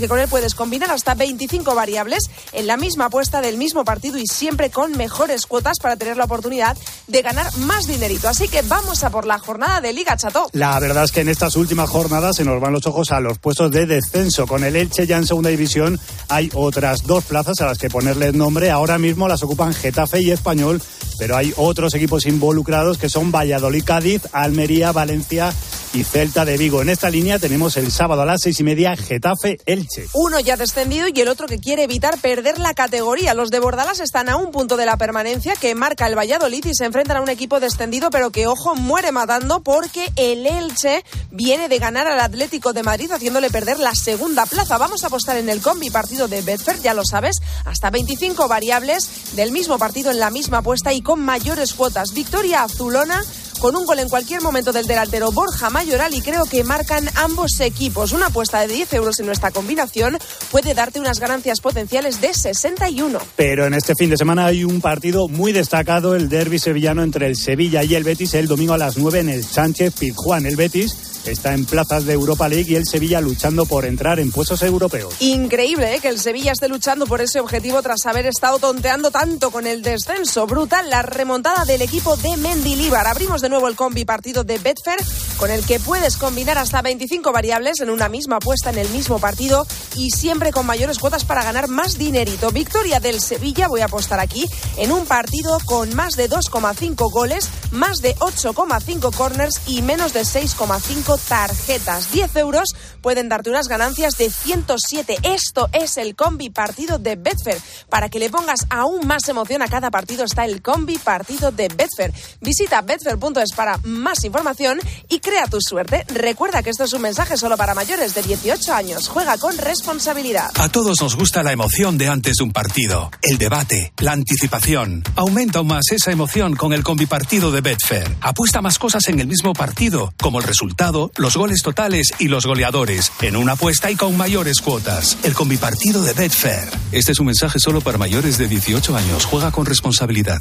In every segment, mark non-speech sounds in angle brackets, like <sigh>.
que con él puedes combinar hasta 25 variables en la misma apuesta del mismo partido y siempre con mejores cuotas para tener la oportunidad de ganar más dinerito. Así que vamos a por la jornada de Liga Chato. La verdad es que en estas últimas jornadas se nos van los ojos a los puestos de descenso. Con el Elche ya en segunda división hay otras dos plazas a las que ponerle nombre. Ahora mismo las ocupan Getafe y Español, pero hay otros equipos involucrados que son Valladolid, Cádiz, Almería, Valencia y Celta de Vigo. En esta línea tenemos el sábado a las seis y media Getafe Elche. Uno ya descendido y el otro que quiere evitar perder la categoría. Los de Bordalas están a un punto de la permanencia que marca el Valladolid y se enfrentan a un equipo descendido, pero que ojo muere matando porque el Elche viene de ganar al Atlético de Madrid haciéndole perder la segunda plaza. Vamos a apostar en el combi partido de Bedford, ya lo sabes, hasta 25 variables del mismo partido en la misma apuesta y con mayores cuotas. Victoria azulona con un gol en cualquier momento del delantero Borja Mayoral y creo que marcan ambos equipos. Una apuesta de 10 euros en nuestra combinación puede darte unas ganancias potenciales de 61. Pero en este fin de semana hay un partido muy destacado, el derby sevillano entre el Sevilla y el Betis, el domingo a las 9 en el Sánchez Pizjuán. El Betis está en plazas de Europa League y el Sevilla luchando por entrar en puestos europeos. Increíble ¿eh? que el Sevilla esté luchando por ese objetivo tras haber estado tonteando tanto con el descenso. Brutal la remontada del equipo de Mendilibar. Abrimos de nuevo el combi partido de Betfair con el que puedes combinar hasta 25 variables en una misma apuesta en el mismo partido y siempre con mayores cuotas para ganar más dinerito. Victoria del Sevilla, voy a apostar aquí, en un partido con más de 2,5 goles, más de 8,5 corners y menos de 6,5 tarjetas. 10 euros pueden darte unas ganancias de 107. Esto es el combi partido de Betfair. Para que le pongas aún más emoción a cada partido está el combi partido de Betfair. Visita betfair.es para más información y crea tu suerte. Recuerda que esto es un mensaje solo para mayores de 18 años. Juega con responsabilidad. A todos nos gusta la emoción de antes de un partido, el debate, la anticipación. Aumenta aún más esa emoción con el combi partido de Betfair. Apuesta más cosas en el mismo partido, como el resultado, los goles totales y los goleadores, en una apuesta y con mayores cuotas. El combipartido de Betfair. Este es un mensaje solo para mayores de 18 años. Juega con responsabilidad.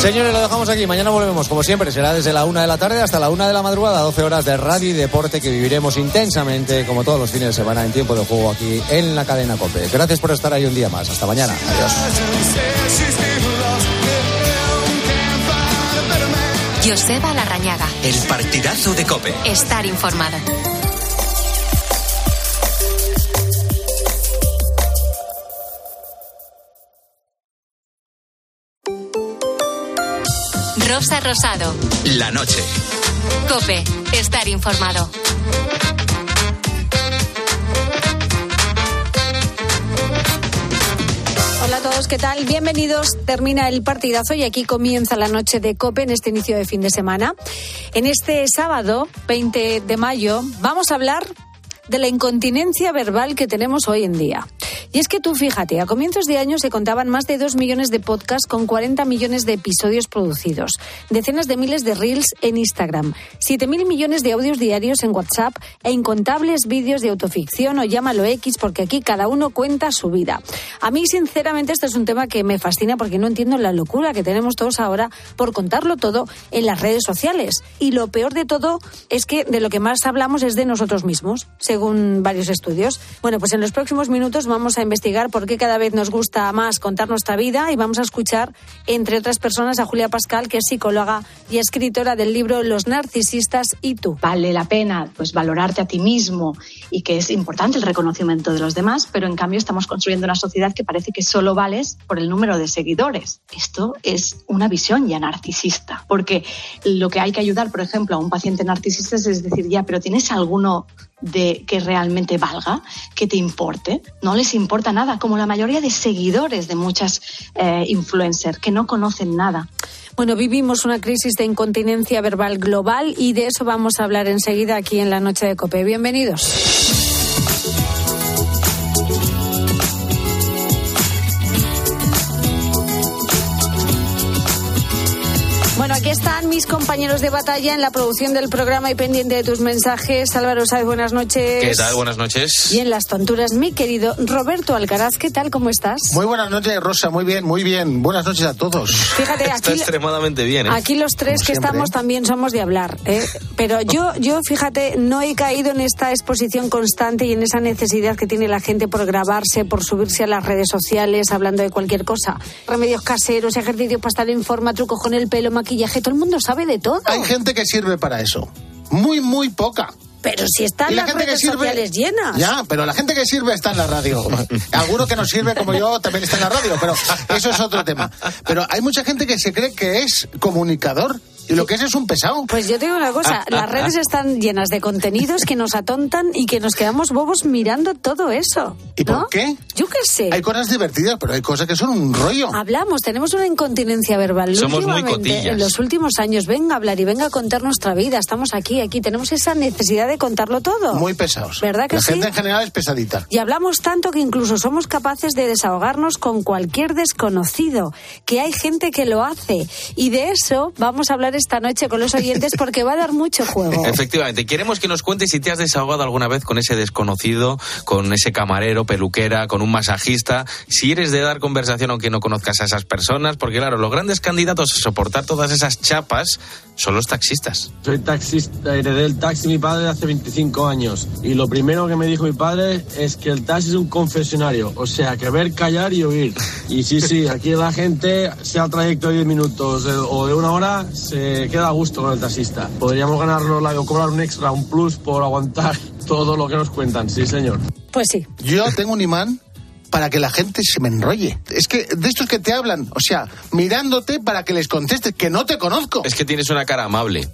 Señores, lo dejamos aquí. Mañana volvemos, como siempre. Será desde la una de la tarde hasta la una de la madrugada. 12 horas de radio y deporte que viviremos intensamente, como todos los fines de semana, en tiempo de juego aquí en la cadena COPE. Gracias por estar ahí un día más. Hasta mañana. Adiós. Joseba Larrañaga. El partidazo de Cope. Estar informado. Rosa Rosado. La noche. Cope. Estar informado. Hola a todos, ¿qué tal? Bienvenidos. Termina el partidazo y aquí comienza la noche de COPE en este inicio de fin de semana. En este sábado, 20 de mayo, vamos a hablar de la incontinencia verbal que tenemos hoy en día. Y es que tú fíjate, a comienzos de año se contaban más de 2 millones de podcasts con 40 millones de episodios producidos, decenas de miles de reels en Instagram, 7.000 millones de audios diarios en WhatsApp e incontables vídeos de autoficción o llámalo X porque aquí cada uno cuenta su vida. A mí, sinceramente, este es un tema que me fascina porque no entiendo la locura que tenemos todos ahora por contarlo todo en las redes sociales. Y lo peor de todo es que de lo que más hablamos es de nosotros mismos, según varios estudios. Bueno, pues en los próximos minutos vamos a investigar por qué cada vez nos gusta más contar nuestra vida y vamos a escuchar, entre otras personas, a Julia Pascal, que es psicóloga y escritora del libro Los narcisistas y tú. Vale la pena pues valorarte a ti mismo y que es importante el reconocimiento de los demás, pero en cambio estamos construyendo una sociedad que parece que solo vales por el número de seguidores. Esto es una visión ya narcisista, porque lo que hay que ayudar, por ejemplo, a un paciente narcisista es decir, ya, pero ¿tienes alguno de que realmente valga, que te importe. No les importa nada, como la mayoría de seguidores de muchas eh, influencers que no conocen nada. Bueno, vivimos una crisis de incontinencia verbal global y de eso vamos a hablar enseguida aquí en la noche de Cope. Bienvenidos. Mis compañeros de batalla en la producción del programa y pendiente de tus mensajes. Álvaro Sáez, buenas noches. ¿Qué tal? Buenas noches. Y en las tonturas, mi querido Roberto Alcaraz, ¿qué tal? ¿Cómo estás? Muy buenas noches, Rosa. Muy bien, muy bien. Buenas noches a todos. Fíjate, Está aquí, extremadamente bien, ¿eh? aquí los tres Como que siempre, estamos ¿eh? también somos de hablar. ¿eh? Pero yo, yo, fíjate, no he caído en esta exposición constante y en esa necesidad que tiene la gente por grabarse, por subirse a las redes sociales hablando de cualquier cosa. Remedios caseros, ejercicios para estar en forma, trucos con el pelo, maquillaje, todo el mundo sabe de todo. Hay gente que sirve para eso. Muy, muy poca. Pero si están la las gente que sirve. sociales llenas. Ya, pero la gente que sirve está en la radio. <laughs> Alguno que no sirve como yo también está en la radio, pero eso es otro tema. Pero hay mucha gente que se cree que es comunicador y lo que es es un pesado. Pues yo te digo una cosa, las redes están llenas de contenidos que nos atontan y que nos quedamos bobos mirando todo eso. ¿Y por ¿no? qué? Yo qué sé. Hay cosas divertidas, pero hay cosas que son un rollo. Hablamos, tenemos una incontinencia verbal. Somos muy cotillas. En los últimos años, venga a hablar y venga a contar nuestra vida. Estamos aquí, aquí. Tenemos esa necesidad de contarlo todo. Muy pesados. ¿Verdad que la sí? gente en general es pesadita. Y hablamos tanto que incluso somos capaces de desahogarnos con cualquier desconocido, que hay gente que lo hace. Y de eso vamos a hablar esta noche con los oyentes porque va a dar mucho juego. <laughs> Efectivamente, queremos que nos cuentes si te has desahogado alguna vez con ese desconocido, con ese camarero, peluquera, con un masajista, si eres de dar conversación aunque no conozcas a esas personas, porque claro, los grandes candidatos a soportar todas esas chapas son los taxistas. Soy taxista, heredé el taxi de mi padre hace 25 años y lo primero que me dijo mi padre es que el taxi es un confesionario, o sea, que ver, callar y oír. Y sí, sí, aquí la gente, sea el trayecto de 10 minutos eh, o de una hora, se queda a gusto con el taxista. Podríamos ganarnos la, o cobrar un extra, un plus por aguantar <laughs> todo lo que nos cuentan, sí señor. Pues sí. Yo tengo un imán para que la gente se me enrolle. Es que de estos que te hablan, o sea, mirándote para que les contestes, que no te conozco. Es que tienes una cara amable.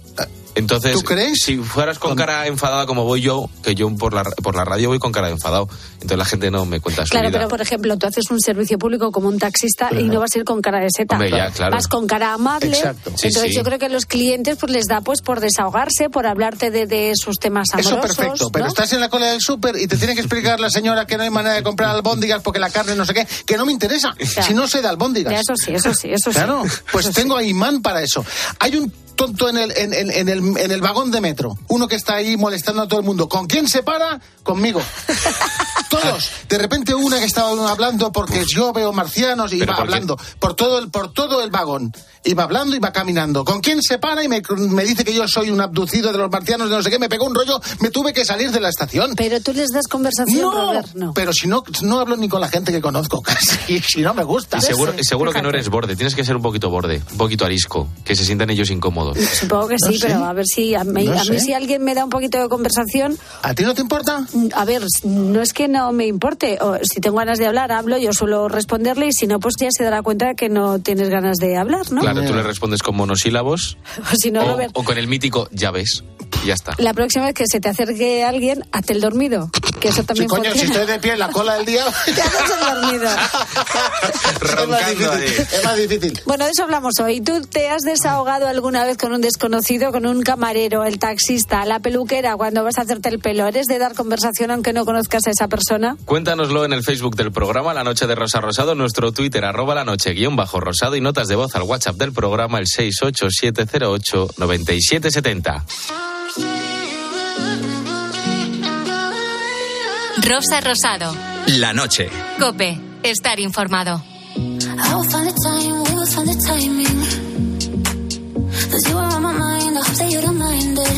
Entonces, ¿Tú crees? si fueras con cara enfadada como voy yo, que yo por la, por la radio voy con cara de enfadado, entonces la gente no me cuenta su Claro, vida. pero por ejemplo, tú haces un servicio público como un taxista y no vas a ir con cara de seta. Hombre, ya, claro. Vas con cara amable. Exacto. Entonces sí. yo creo que a los clientes pues les da pues por desahogarse, por hablarte de, de sus temas amorosos. Eso perfecto, pero ¿no? estás en la cola del súper y te tiene que explicar la señora que no hay manera de comprar albóndigas porque la carne no sé qué, que no me interesa. Si no sé de albóndigas. Ya, eso sí, eso sí, eso sí. Claro, <laughs> pues Eso sí. tengo a imán para eso. Hay un tonto en el, en, en- en el, en el vagón de metro, uno que está ahí molestando a todo el mundo. ¿Con quién se para? Conmigo. <laughs> Todos. De repente una que estaba hablando porque yo veo marcianos y ¿Pero iba por qué? hablando por todo el por todo el vagón. Iba hablando y va caminando. ¿Con quién se para? Y me, me dice que yo soy un abducido de los marcianos, de no sé qué. Me pegó un rollo, me tuve que salir de la estación. Pero tú les das conversación, No, Robert, no. pero si no, no hablo ni con la gente que conozco <laughs> casi, si no me gusta. Y seguro, y seguro que no eres borde, tienes que ser un poquito borde, un poquito arisco, que se sientan ellos incómodos. Supongo que No sí, sé. pero a ver si a mí, No a mí sé. si alguien me da un poquito de conversación, ¿A ti no te importa? a ver, no es que no me importe. O, si tengo ganas de hablar, hablo, yo suelo responderle y si no, pues ya se dará cuenta que no tienes ganas de hablar, ¿no? Claro, tú le respondes con monosílabos <laughs> O si no, o, Robert, o con el mítico ya ves, y ya está. la próxima vez que se te acerque alguien, hazte el dormido. Que eso Sí, también coño, si funciona. estoy de pie en la cola del día. <laughs> Te haces el dormido. <laughs> es, más Roncando ahí. difícil, es más difícil. Bueno, de eso hablamos hoy. ¿Tú te has desahogado alguna vez con un desconocido, con un camarero, el taxista, la peluquera, cuando vas a hacerte el pelo? ¿Eres de dar conversación aunque no conozcas a esa persona? Cuéntanoslo en el Facebook del programa La Noche de Rosa Rosado, nuestro Twitter, arroba la noche guion bajo rosado y notas de voz al WhatsApp del programa el 687089770. Rosa Rosado. La noche. Cope. Estar informado. You are on my mind, I hope that you don't mind it.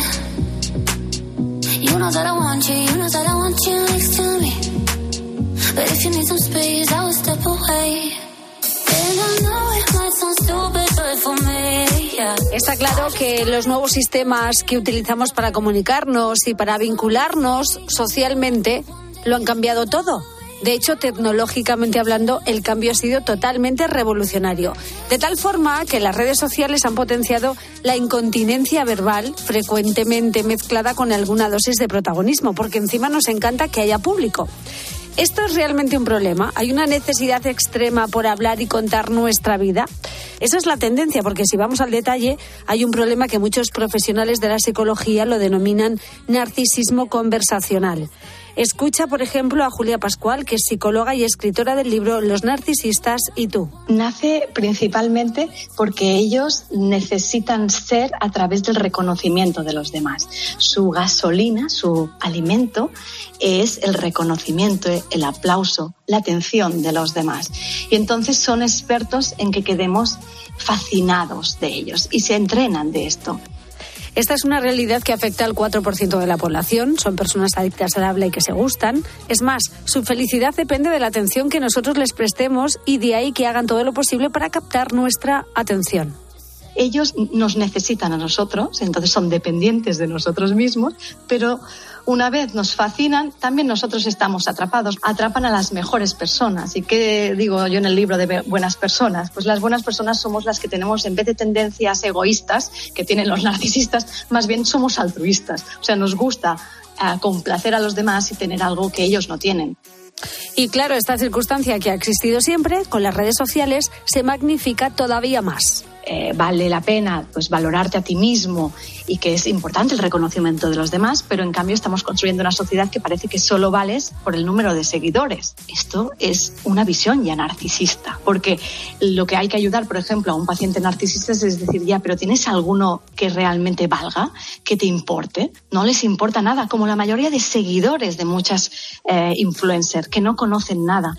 You know that I want you, you know that I want you next to me. But if you need some space, I will step away. Está claro que los nuevos sistemas que utilizamos para comunicarnos y para vincularnos socialmente lo han cambiado todo. De hecho, tecnológicamente hablando, el cambio ha sido totalmente revolucionario. De tal forma que las redes sociales han potenciado la incontinencia verbal, frecuentemente mezclada con alguna dosis de protagonismo, porque encima nos encanta que haya público. ¿Esto es realmente un problema? ¿Hay una necesidad extrema por hablar y contar nuestra vida? Esa es la tendencia, porque si vamos al detalle, hay un problema que muchos profesionales de la psicología lo denominan narcisismo conversacional. Escucha, por ejemplo, a Julia Pascual, que es psicóloga y escritora del libro Los narcisistas y tú. Nace principalmente porque ellos necesitan ser a través del reconocimiento de los demás. Su gasolina, su alimento, es el reconocimiento, el aplauso, la atención de los demás. Y entonces son expertos en que quedemos fascinados de ellos y se entrenan de esto. Esta es una realidad que afecta al 4% de la población. Son personas adictas al habla y que se gustan. Es más, su felicidad depende de la atención que nosotros les prestemos y de ahí que hagan todo lo posible para captar nuestra atención ellos nos necesitan a nosotros, entonces son dependientes de nosotros mismos, pero una vez nos fascinan, también nosotros estamos atrapados. Atrapan a las mejores personas. ¿Y qué digo yo en el libro de buenas personas? Pues las buenas personas somos las que tenemos, en vez de tendencias egoístas que tienen los <laughs> narcisistas, más bien somos altruistas. O sea, nos gusta eh, complacer a los demás y tener algo que ellos no tienen. Y claro, esta circunstancia que ha existido siempre, con las redes sociales, se magnifica todavía más. Eh, vale la pena pues valorarte a ti mismo y que es importante el reconocimiento de los demás, pero en cambio estamos construyendo una sociedad que parece que solo vales por el número de seguidores. Esto es una visión ya narcisista, porque lo que hay que ayudar, por ejemplo, a un paciente narcisista es decir, ya, pero ¿tienes alguno que realmente valga, que te importe? No les importa nada, como la mayoría de seguidores de muchas eh, influencers que no conocen nada.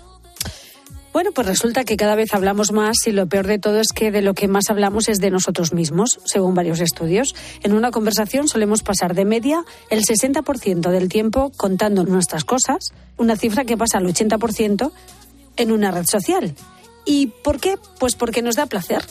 Bueno, pues resulta que cada vez hablamos más y lo peor de todo es que de lo que más hablamos es de nosotros mismos, según varios estudios. En una conversación solemos pasar de media el 60% del tiempo contando nuestras cosas, una cifra que pasa al 80% en una red social. ¿Y por qué? Pues porque nos da placer.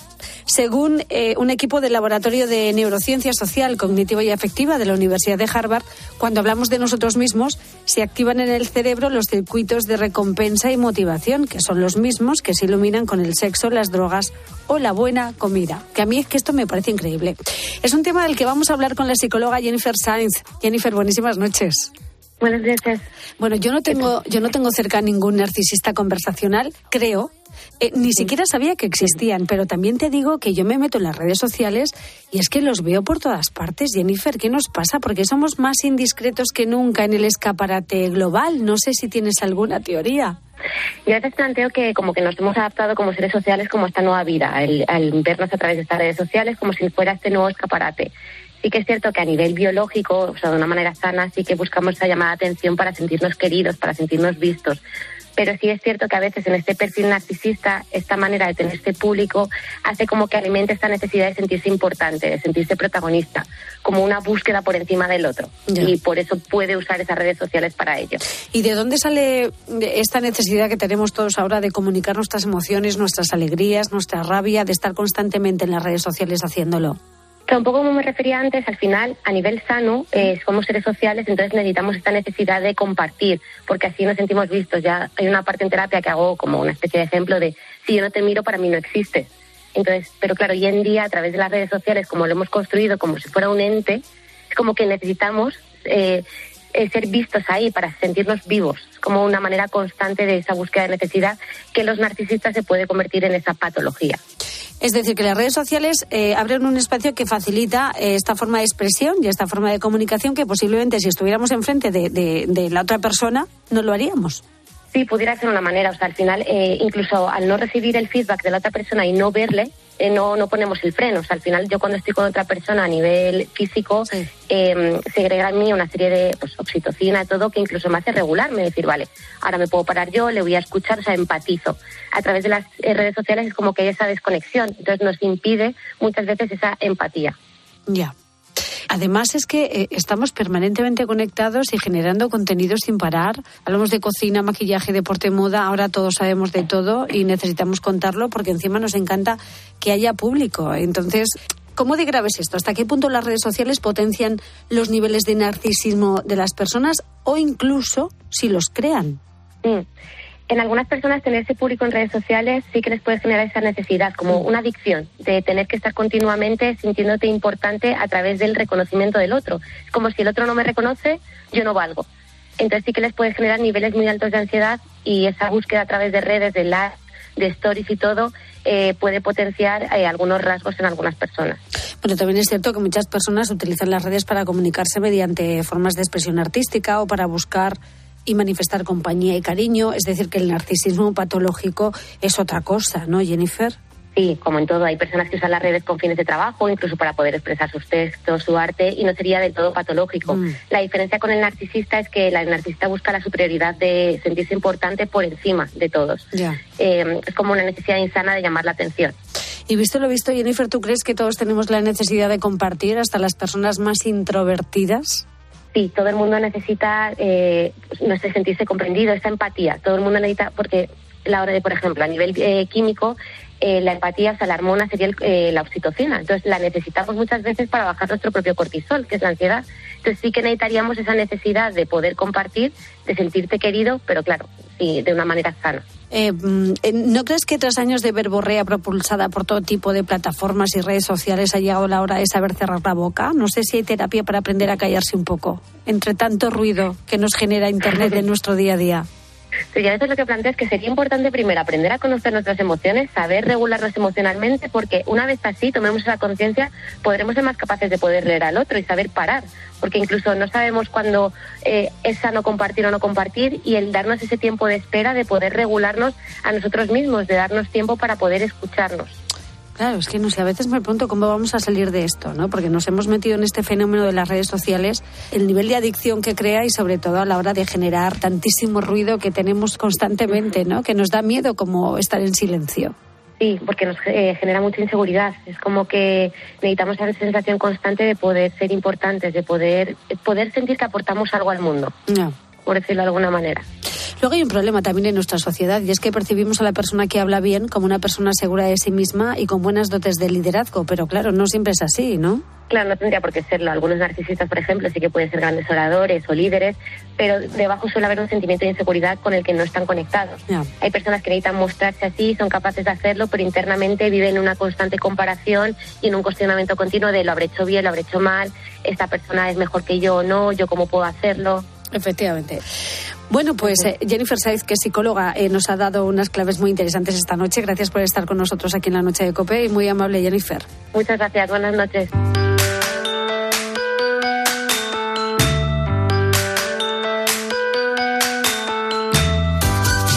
Según eh, un equipo del Laboratorio de Neurociencia Social, Cognitiva y Afectiva de la Universidad de Harvard, cuando hablamos de nosotros mismos, se activan en el cerebro los circuitos de recompensa y motivación, que son los mismos que se iluminan con el sexo, las drogas o la buena comida. Que a mí es que esto me parece increíble. Es un tema del que vamos a hablar con la psicóloga Jennifer Sainz. Jennifer, buenísimas noches. Buenas noches. Bueno, yo no tengo, yo no tengo cerca ningún narcisista conversacional, creo, eh, ni siquiera sabía que existían, pero también te digo que yo me meto en las redes sociales y es que los veo por todas partes. Jennifer, ¿qué nos pasa? Porque somos más indiscretos que nunca en el escaparate global. No sé si tienes alguna teoría. Yo a veces planteo que como que nos hemos adaptado como seres sociales como esta nueva vida, al vernos a través de estas redes sociales como si fuera este nuevo escaparate. Sí que es cierto que a nivel biológico, o sea, de una manera sana, sí que buscamos esa llamada de atención para sentirnos queridos, para sentirnos vistos pero sí es cierto que a veces en este perfil narcisista, esta manera de tener este público hace como que alimente esta necesidad de sentirse importante, de sentirse protagonista, como una búsqueda por encima del otro. Y por eso puede usar esas redes sociales para ello. ¿Y de dónde sale esta necesidad que tenemos todos ahora de comunicar nuestras emociones, nuestras alegrías, nuestra rabia, de estar constantemente en las redes sociales haciéndolo? Un poco como me refería antes, al final, a nivel sano, eh, somos seres sociales, entonces necesitamos esta necesidad de compartir, porque así nos sentimos vistos. Ya hay una parte en terapia que hago como una especie de ejemplo de si yo no te miro, para mí no existes. Entonces, pero claro, hoy en día, a través de las redes sociales, como lo hemos construido como si fuera un ente, es como que necesitamos eh, eh, ser vistos ahí para sentirnos vivos, como una manera constante de esa búsqueda de necesidad que los narcisistas se puede convertir en esa patología. Es decir, que las redes sociales eh, abren un espacio que facilita eh, esta forma de expresión y esta forma de comunicación que posiblemente si estuviéramos enfrente de, la otra persona no lo haríamos. Sí, pudiera ser una manera. O sea, al final, eh, incluso al no recibir el feedback de la otra persona y no verle, eh, no, no ponemos el freno. O sea, al final yo cuando estoy con otra persona a nivel físico, eh, em, segrega en mí una serie de pues, oxitocina, todo, que incluso me hace regularme, decir, vale, ahora me puedo parar yo, le voy a escuchar, o sea, empatizo. A través de las eh, redes sociales es como que hay esa desconexión, entonces nos impide muchas veces esa empatía. Ya. Además es que eh, estamos permanentemente conectados y generando contenidos sin parar. Hablamos de cocina, maquillaje, deporte, moda. Ahora todos sabemos de todo y necesitamos contarlo porque encima nos encanta que haya público. Entonces, ¿Cómo de grave es esto? ¿Hasta qué punto las redes sociales potencian los niveles de narcisismo de las personas o incluso si los crean? Mm en algunas personas tener ese público en redes sociales sí que les puede generar esa necesidad, como una adicción, de tener que estar continuamente sintiéndote importante a través del reconocimiento del otro. Es como si el otro no me reconoce, yo no valgo. Entonces sí que les puede generar niveles muy altos de ansiedad y esa búsqueda a través de redes, de likes, de stories y todo, eh, puede potenciar eh, algunos rasgos en algunas personas. Bueno, también es cierto que muchas personas utilizan las redes para comunicarse mediante formas de expresión artística o para buscar y manifestar compañía y cariño. Es decir, que el narcisismo patológico es otra cosa, ¿no, Jennifer? Sí, como en todo, hay personas que usan las redes con fines de trabajo, incluso para poder expresar sus textos, su arte, y no sería del todo patológico. Mm. La diferencia con el narcisista es que el narcisista busca la superioridad de sentirse importante por encima de todos. Eh, es como una necesidad insana de llamar la atención. Y visto lo visto, Jennifer, ¿tú crees que todos tenemos la necesidad de compartir hasta las personas más introvertidas? Sí, todo el mundo necesita eh, no sé, sentirse comprendido, esa empatía. Todo el mundo necesita, porque la hora de, por ejemplo, a nivel eh, químico, eh, la empatía, o sea, la hormona sería eh, la oxitocina. Entonces, la necesitamos muchas veces para bajar nuestro propio cortisol, que es la ansiedad. Entonces, sí que necesitaríamos esa necesidad de poder compartir, de sentirte querido, pero claro, sí, de una manera sana. Eh, mm, eh, ¿No crees que tras años de verborrea propulsada por todo tipo de plataformas y redes sociales ha llegado la hora de saber cerrar la boca? No sé si hay terapia para aprender a callarse un poco, entre tanto ruido que nos genera Internet en nuestro día a día. Y a veces lo que planteo es que sería importante primero aprender a conocer nuestras emociones, saber regularnos emocionalmente, porque una vez así tomemos esa conciencia, podremos ser más capaces de poder leer al otro y saber parar, porque incluso no sabemos cuándo eh, es sano compartir o no compartir, y el darnos ese tiempo de espera, de poder regularnos a nosotros mismos, de darnos tiempo para poder escucharnos. Claro, es que no sé, a veces me pregunto cómo vamos a salir de esto, ¿no? Porque nos hemos metido en este fenómeno de las redes sociales, el nivel de adicción que crea y sobre todo a la hora de generar tantísimo ruido que tenemos constantemente, ¿no? Que nos da miedo como estar en silencio. Sí, porque nos eh, genera mucha inseguridad. Es como que necesitamos esa sensación constante de poder ser importantes, de poder, poder sentir que aportamos algo al mundo, No. por decirlo de alguna manera. Luego hay un problema también en nuestra sociedad y es que percibimos a la persona que habla bien como una persona segura de sí misma y con buenas dotes de liderazgo, pero claro, no siempre es así, ¿no? Claro, no tendría por qué serlo. Algunos narcisistas, por ejemplo, sí que pueden ser grandes oradores o líderes, pero debajo suele haber un sentimiento de inseguridad con el que no están conectados. Hay personas que necesitan mostrarse así, son capaces de hacerlo, pero internamente viven en una constante comparación y en un cuestionamiento continuo de lo habré hecho bien, lo habré hecho mal, esta persona es mejor que yo o no, yo cómo puedo hacerlo. Efectivamente. Bueno, pues eh, Jennifer Saiz, que es psicóloga, eh, nos ha dado unas claves muy interesantes esta noche. Gracias por estar con nosotros aquí en la noche de COPE y muy amable, Jennifer. Muchas gracias, buenas noches.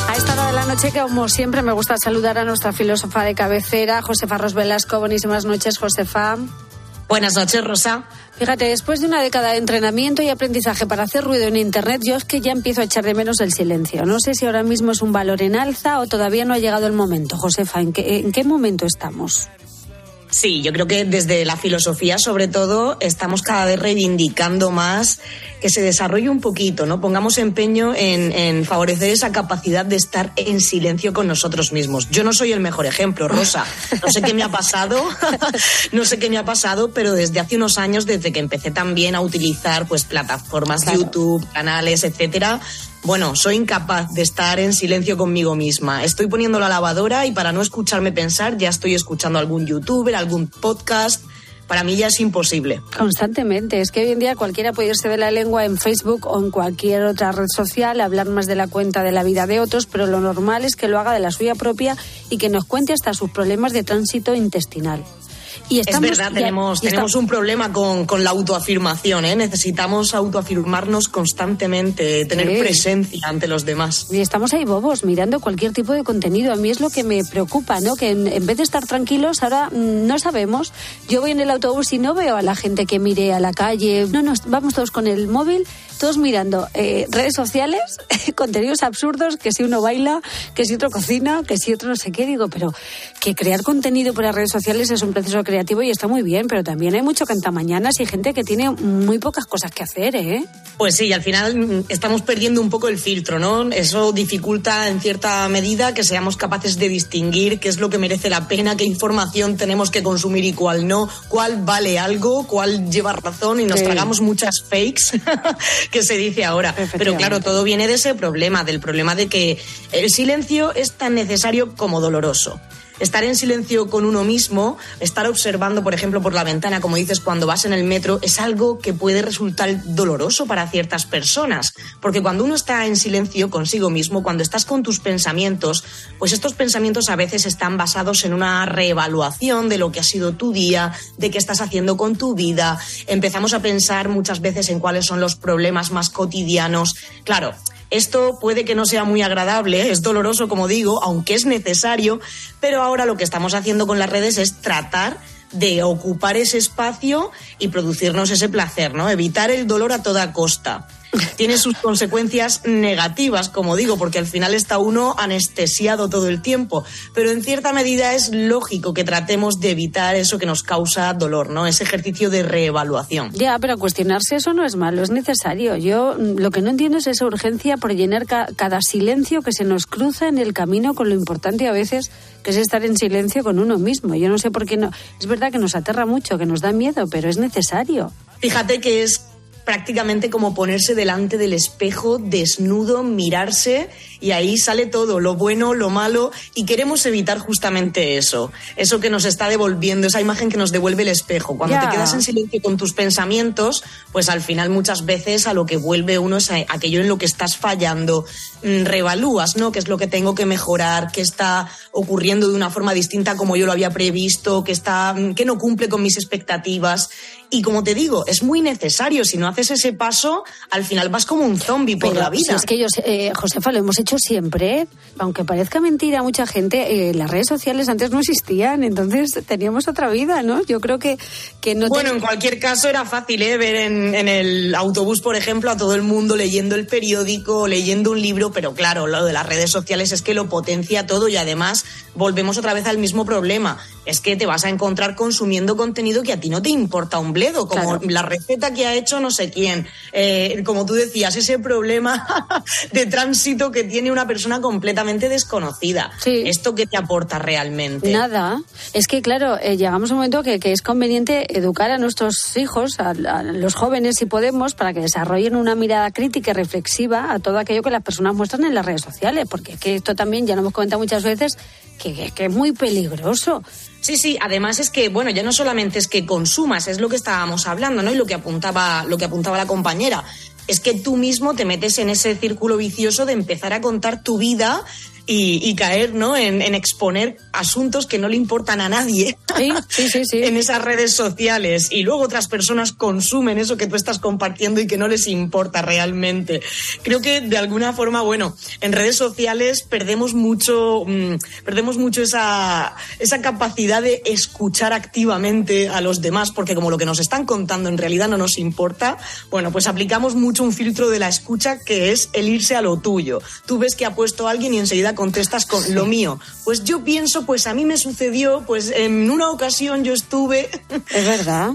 A esta hora de la noche, que como siempre, me gusta saludar a nuestra filósofa de cabecera, Josefa Ros Velasco. Buenísimas noches, Josefa. Buenas noches, Rosa. Fíjate, después de una década de entrenamiento y aprendizaje para hacer ruido en Internet, yo es que ya empiezo a echar de menos el silencio. No sé si ahora mismo es un valor en alza o todavía no ha llegado el momento. Josefa, ¿en qué, en qué momento estamos? Sí, yo creo que desde la filosofía, sobre todo, estamos cada vez reivindicando más que se desarrolle un poquito, ¿no? Pongamos empeño en, en favorecer esa capacidad de estar en silencio con nosotros mismos. Yo no soy el mejor ejemplo, Rosa. No sé qué me ha pasado, <laughs> no sé qué me ha pasado, pero desde hace unos años, desde que empecé también a utilizar pues plataformas, YouTube, canales, etcétera, bueno, soy incapaz de estar en silencio conmigo misma. Estoy poniendo la lavadora y para no escucharme pensar ya estoy escuchando algún youtuber, algún podcast. Para mí ya es imposible. Constantemente. Es que hoy en día cualquiera puede irse de la lengua en Facebook o en cualquier otra red social, hablar más de la cuenta de la vida de otros, pero lo normal es que lo haga de la suya propia y que nos cuente hasta sus problemas de tránsito intestinal. Y estamos, es verdad, tenemos, tenemos un problema con, con la autoafirmación. ¿eh? Necesitamos autoafirmarnos constantemente, tener Sí. presencia ante los demás. Y estamos ahí bobos mirando cualquier tipo de contenido. A mí es lo que me preocupa, ¿no? Que en, en vez de estar tranquilos, ahora mm, no sabemos. Yo voy en el autobús y no veo a la gente que mire a la calle. No, no, vamos todos con el móvil, todos mirando eh, redes sociales, <laughs> contenidos absurdos, que si uno baila, que si otro cocina, que si otro no sé qué. Digo, pero que crear contenido para redes sociales es un proceso creativo y está muy bien, pero también hay mucho cantamañanas y gente que tiene muy pocas cosas que hacer, ¿eh? Pues sí, al final mm, estamos perdiendo un poco el filtro, ¿no? Eso dificulta en cierta medida que seamos capaces de distinguir qué es lo que merece la pena, qué información tenemos que consumir y cuál no, cuál vale algo, cuál lleva razón y nos Sí. tragamos muchas fakes <laughs> que se dice ahora. Pero claro, todo viene de ese problema, del problema de que el silencio es tan necesario como doloroso. Estar en silencio con uno mismo, estar observando, por ejemplo, por la ventana, como dices, cuando vas en el metro, es algo que puede resultar doloroso para ciertas personas. Porque cuando uno está en silencio consigo mismo, cuando estás con tus pensamientos, pues estos pensamientos a veces están basados en una reevaluación de lo que ha sido tu día, de qué estás haciendo con tu vida. Empezamos a pensar muchas veces en cuáles son los problemas más cotidianos. Claro, Esto puede que no sea muy agradable, es doloroso, como digo, aunque es necesario, pero ahora lo que estamos haciendo con las redes es tratar de ocupar ese espacio y producirnos ese placer, ¿no? Evitar el dolor a toda costa tiene sus consecuencias negativas, como digo, porque al final está uno anestesiado todo el tiempo. Pero en cierta medida es lógico que tratemos de evitar eso que nos causa dolor, ¿no? Ese ejercicio de reevaluación. Ya, pero cuestionarse eso no es malo, es necesario. Yo mm, lo que no entiendo es esa urgencia por llenar cada silencio que se nos cruza en el camino con lo importante a veces que es estar en silencio con uno mismo. Yo no sé por qué no. Es verdad que nos aterra mucho, que nos da miedo, pero es necesario. Fíjate que es prácticamente como ponerse delante del espejo desnudo, mirarse y ahí sale todo, lo bueno, lo malo y queremos evitar justamente eso, eso que nos está devolviendo, esa imagen que nos devuelve el espejo. Cuando te quedas en silencio con tus pensamientos, pues al final muchas veces a lo que vuelve uno es aquello en lo que estás fallando, mm, revalúas, ¿no? ¿Qué es lo que tengo que mejorar? ¿Qué está ocurriendo de una forma distinta como yo lo había previsto? ¿Qué está, mm, que no cumple con mis expectativas? Y como te digo, es muy necesario. Si no haces ese paso, al final vas como un zombie por la vida. es que yo, eh, Josefa, lo hemos hecho siempre. Aunque parezca mentira a mucha gente, eh, las redes sociales antes no existían, entonces teníamos otra vida, ¿no? Yo creo que, que no. Bueno, en cualquier caso era fácil ¿eh? ver en, en el autobús, por ejemplo, a todo el mundo leyendo el periódico, leyendo un libro, pero claro, lo de las redes sociales es que lo potencia todo y además volvemos otra vez al mismo problema. Es que te vas a encontrar consumiendo contenido que a ti no te importa un bledo, como la receta que ha hecho no sé quién. Eh, como tú decías, ese problema <laughs> de tránsito que tiene una persona completamente desconocida. ¿Esto qué te aporta realmente? Nada. Es que, claro, eh, llegamos a un momento que, es conveniente educar a nuestros hijos, a, los jóvenes, si podemos, para que desarrollen una mirada crítica y reflexiva a todo aquello que las personas muestran en las redes sociales, porque que esto también, ya lo hemos comentado muchas veces, que, es muy peligroso. Sí, sí, además es que, bueno, ya no solamente es que consumas, es lo que estábamos hablando, ¿no? Y lo que apuntaba, lo que apuntaba la compañera. Es que tú mismo te metes en ese círculo vicioso de empezar a contar tu vida y, caer ¿no? En, exponer asuntos que no le importan a nadie <laughs> en esas redes sociales y luego otras personas consumen eso que tú estás compartiendo y que no les importa realmente. Creo que de alguna forma, bueno, en redes sociales perdemos mucho, mm, perdemos mucho esa, esa capacidad de escuchar activamente a los demás, porque como lo que nos están contando en realidad no nos importa, bueno, pues aplicamos mucho un filtro de la escucha que es el irse a lo tuyo. Tú ves que ha puesto a alguien y enseguida contestas con lo mío. Pues yo pienso, pues a mí me sucedió, pues en una ocasión yo estuve. <laughs> Es verdad.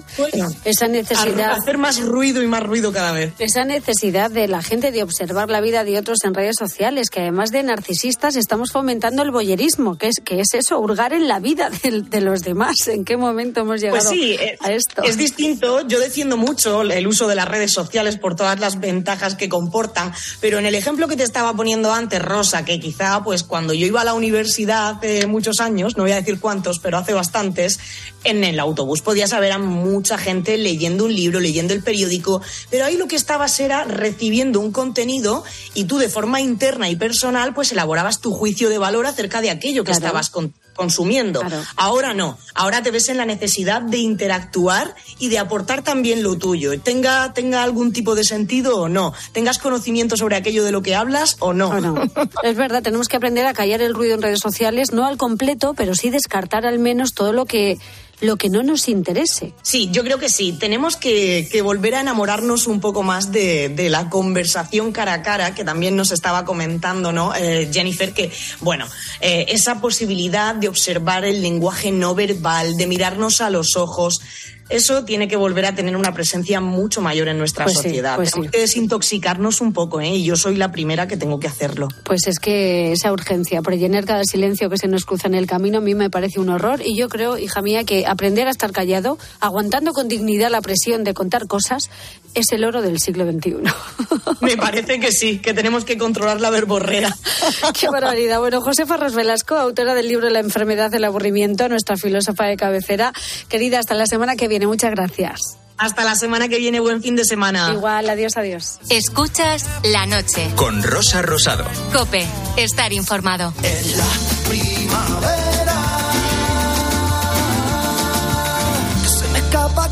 esa necesidad. hacer más ruido y más ruido cada vez. Esa necesidad de la gente de observar la vida de otros en redes sociales, que además de narcisistas estamos fomentando el boyerismo, que es, que es eso, hurgar en la vida <laughs> de, los demás. ¿En qué momento hemos llegado pues sí, a esto? Es distinto. Yo defiendo mucho el uso de las redes sociales por todas las ventajas que comportan, pero en el ejemplo que te estaba poniendo antes, Rosa, que quizá pues pues cuando yo iba a la universidad hace muchos años, no voy a decir cuántos, pero hace bastantes, en el autobús podías ver a mucha gente leyendo un libro, leyendo el periódico, pero ahí lo que estabas era recibiendo un contenido y tú de forma interna y personal pues elaborabas tu juicio de valor acerca de aquello que estabas con consumiendo. Ahora no, ahora te ves en la necesidad de interactuar y de aportar también lo tuyo, tenga, tenga algún tipo de sentido o no, tengas conocimiento sobre aquello de lo que hablas o no. <laughs> es verdad, tenemos que aprender a callar el ruido en redes sociales, no al completo, pero sí descartar al menos todo lo que lo que no nos interese. Sí, yo creo que sí. Tenemos que, volver a enamorarnos un poco más de, la conversación cara a cara, que también nos estaba comentando, ¿no? Eh, Jennifer, que, bueno, eh, esa posibilidad de observar el lenguaje no verbal, de mirarnos a los ojos, eso tiene que volver a tener una presencia mucho mayor en nuestra pues sociedad. Pues Tenemos que desintoxicarnos un poco, ¿eh? Y yo soy la primera que tengo que hacerlo. Pues es que esa urgencia por llenar cada silencio que se nos cruza en el camino a mí me parece un horror y yo creo, hija mía, que aprender a estar callado, aguantando con dignidad la presión de contar cosas, es el oro del siglo XXI. <laughs> Me parece que sí, que tenemos que controlar la verborrea. <laughs> Qué barbaridad. Bueno, Josefa Ros Velasco, autora del libro La enfermedad del aburrimiento, nuestra filósofa de cabecera. Querida, hasta la semana que viene. Muchas gracias. Hasta la semana que viene, buen fin de semana. Igual, adiós, adiós. Escuchas la noche. Con Rosa Rosado. Cope, estar informado. En la primavera.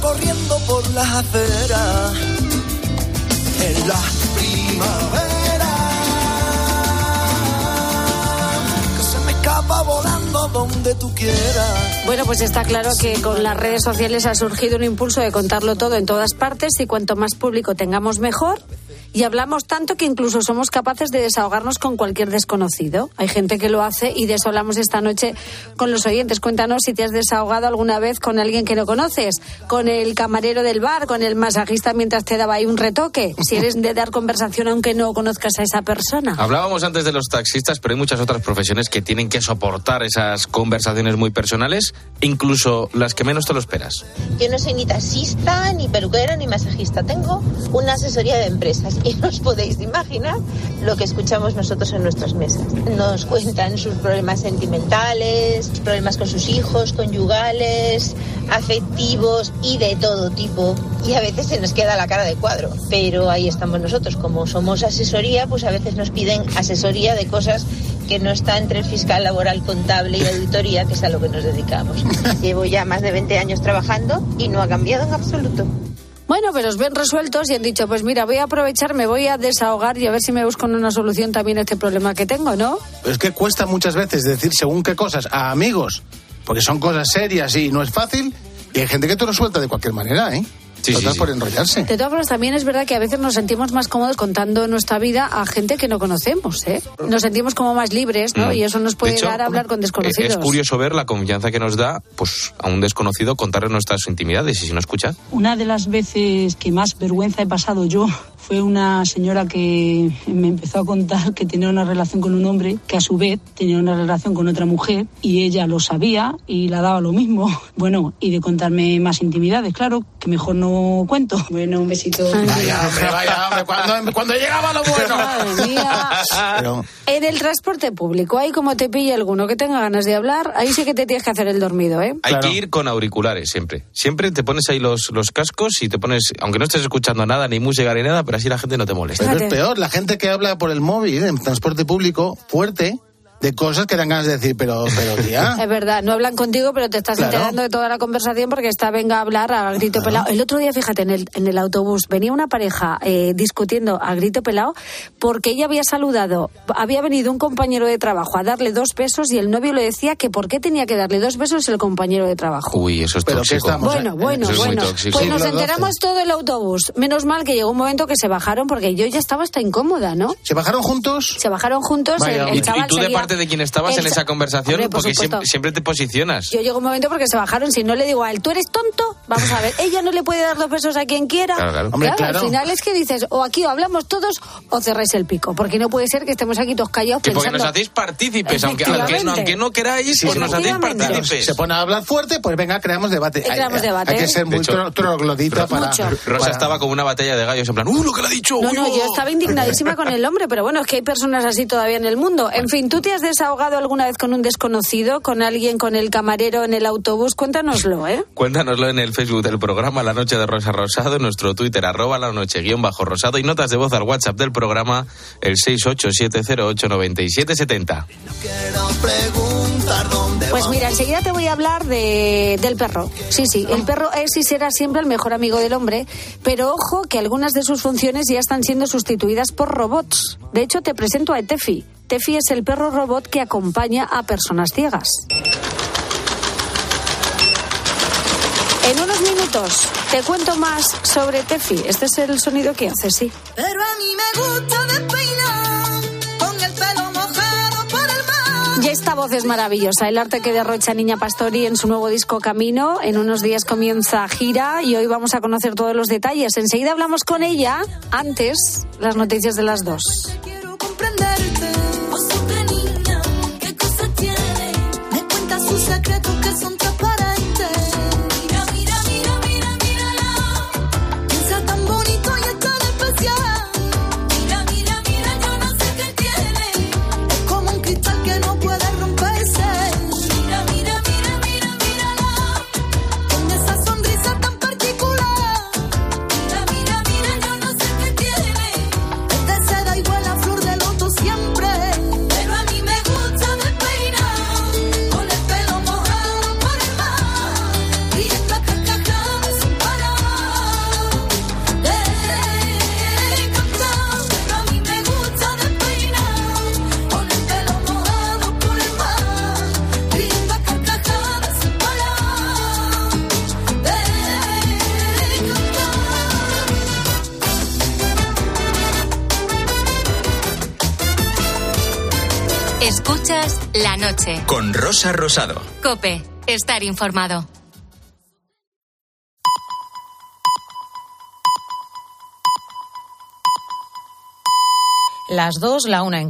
corriendo por las aceras. En la primavera, que se me volando donde tú quieras. Bueno, pues está claro que con las redes sociales ha surgido un impulso de contarlo todo en todas partes y cuanto más público tengamos mejor y hablamos tanto que incluso somos capaces de desahogarnos con cualquier desconocido. Hay gente que lo hace y de eso hablamos esta noche con los oyentes. Cuéntanos si te has desahogado alguna vez con alguien que no conoces, con el camarero del bar, con el masajista mientras te daba ahí un retoque. Si eres de dar conversación aunque no conozcas a esa persona. Hablábamos antes de los taxistas, pero hay muchas otras profesiones que tienen que soportar esas conversaciones muy personales, incluso las que menos te lo esperas. Yo no soy ni taxista, ni peluquera, ni masajista. Tengo una asesoría de empresas y no os podéis imaginar lo que escuchamos nosotros en nuestras mesas. Nos cuentan sus problemas sentimentales, problemas con sus hijos, conyugales, afectivos y de todo tipo. Y a veces se nos queda la cara de cuadro. Pero ahí estamos nosotros. Como somos asesoría, pues a veces nos piden asesoría de cosas que no está entre el fiscal laboral, contable y auditoría, que es a lo que nos dedicamos. <laughs> Llevo ya más de 20 años trabajando y no ha cambiado en absoluto. Bueno, pero os ven resueltos y han dicho, pues mira, voy a aprovechar, me voy a desahogar y a ver si me busco una solución también a este problema que tengo, ¿no? Es que cuesta muchas veces decir según qué cosas a amigos, porque son cosas serias y no es fácil, y hay gente que te lo suelta de cualquier manera, ¿eh? Sí, Total sí, sí. por enrollarse. De todas formas, también es verdad que a veces nos sentimos más cómodos contando nuestra vida a gente que no conocemos, ¿eh? Nos sentimos como más libres, ¿no? Mm. Y eso nos puede hecho, dar a hablar con Eh, desconocidos. Es curioso ver la confianza que nos da pues, a un desconocido contarle nuestras intimidades y si no escucha. Una de las veces que más vergüenza he pasado yo fue una señora que me empezó a contar que tenía una relación con un hombre que a su vez tenía una relación con otra mujer y ella lo sabía y la daba lo mismo. <laughs> Bueno, y de contarme más intimidades, claro, que mejor no cuento. Bueno, un besito. Vaya, hombre, <laughs> vaya, hombre, cuando, cuando llegaba lo bueno. Madre mía. Pero, En el transporte público, ahí como te pille alguno que tenga ganas de hablar, ahí sí que te tienes que hacer el dormido, ¿eh? Hay que ir con auriculares siempre. Siempre te pones ahí los, los cascos y te pones, aunque no estés escuchando nada, ni música ni nada, pero así la gente no te molesta. pero es peor, la gente que habla por el móvil en transporte público fuerte de cosas que dan ganas de decir, pero, pero tía. <laughs> Es verdad, no hablan contigo, pero te estás Claro. enterando de toda la conversación porque está venga a hablar a grito pelado. El otro día, fíjate, en el, en el autobús venía una pareja eh, discutiendo a grito pelado porque ella había saludado, había venido un compañero de trabajo a darle dos besos y el novio le decía que por qué tenía que darle dos besos el compañero de trabajo. Uy, eso es Pero ¿qué tóxico. estamos? Bueno, bueno, Eso es muy bueno. tóxico. Pues nos enteramos todo el autobús. Menos mal que llegó un momento que se bajaron porque yo ya estaba hasta incómoda, ¿no? ¿Se bajaron juntos? Se bajaron juntos. Vaya, el, el hombre. ¿Y, chaval y tú de seguía- parte de quién estabas en esa conversación? Hombre, por Porque siempre, siempre te posicionas. Yo llego un momento porque se bajaron. Si no le digo a él, ¿tú eres tonto? Vamos a ver, ella no le puede dar dos besos a quien quiera. Claro, claro. Hombre, claro. Al final es que dices, o aquí o hablamos todos o cerráis el pico. Porque no puede ser que estemos aquí todos callados Que porque pensando. nos hacéis partícipes, aunque, aunque, no, Efectivamente. aunque no queráis, pues nos hacéis partícipes. Se pone a hablar fuerte, pues venga, creamos debate. Creamos hay, debate. hay que ser muy hecho, tro- troglodita para, Mucho. Rosa para- estaba como una batalla de gallos en plan, ¡uh, lo que le ha dicho! No, uy, no, oh". yo estaba indignadísima con el hombre, pero bueno, es que hay personas así todavía en el mundo. En fin, ¿tú te has desahogado alguna vez con un desconocido, con alguien, con el camarero en el autobús? Cuéntanoslo, ¿eh? Cuéntanoslo en el Facebook del programa La Noche de Rosa Rosado, en nuestro Twitter arroba la noche guion bajo rosado y notas de voz al WhatsApp del programa el 687089770. Quiero preguntar dónde Pues mira, enseguida te voy a hablar de, del perro. Sí, sí, el perro es y será siempre el mejor amigo del hombre, pero ojo que algunas de sus funciones ya están siendo sustituidas por robots. De hecho, te presento a Tefi. Tefi es el perro robot que acompaña a personas ciegas. En unos minutos te cuento más sobre Tefi. Este es el sonido que hace, sí. Pero a mí me gusta despeinar con el pelo mojado por el mar. Y esta voz es maravillosa, el arte que derrocha Niña Pastori en su nuevo disco Camino. En unos días comienza gira y hoy vamos a conocer todos los detalles. Enseguida hablamos con ella, antes las noticias de las dos. Noche. Con Rosa Rosado. Cope, estar informado. Las dos, la una en.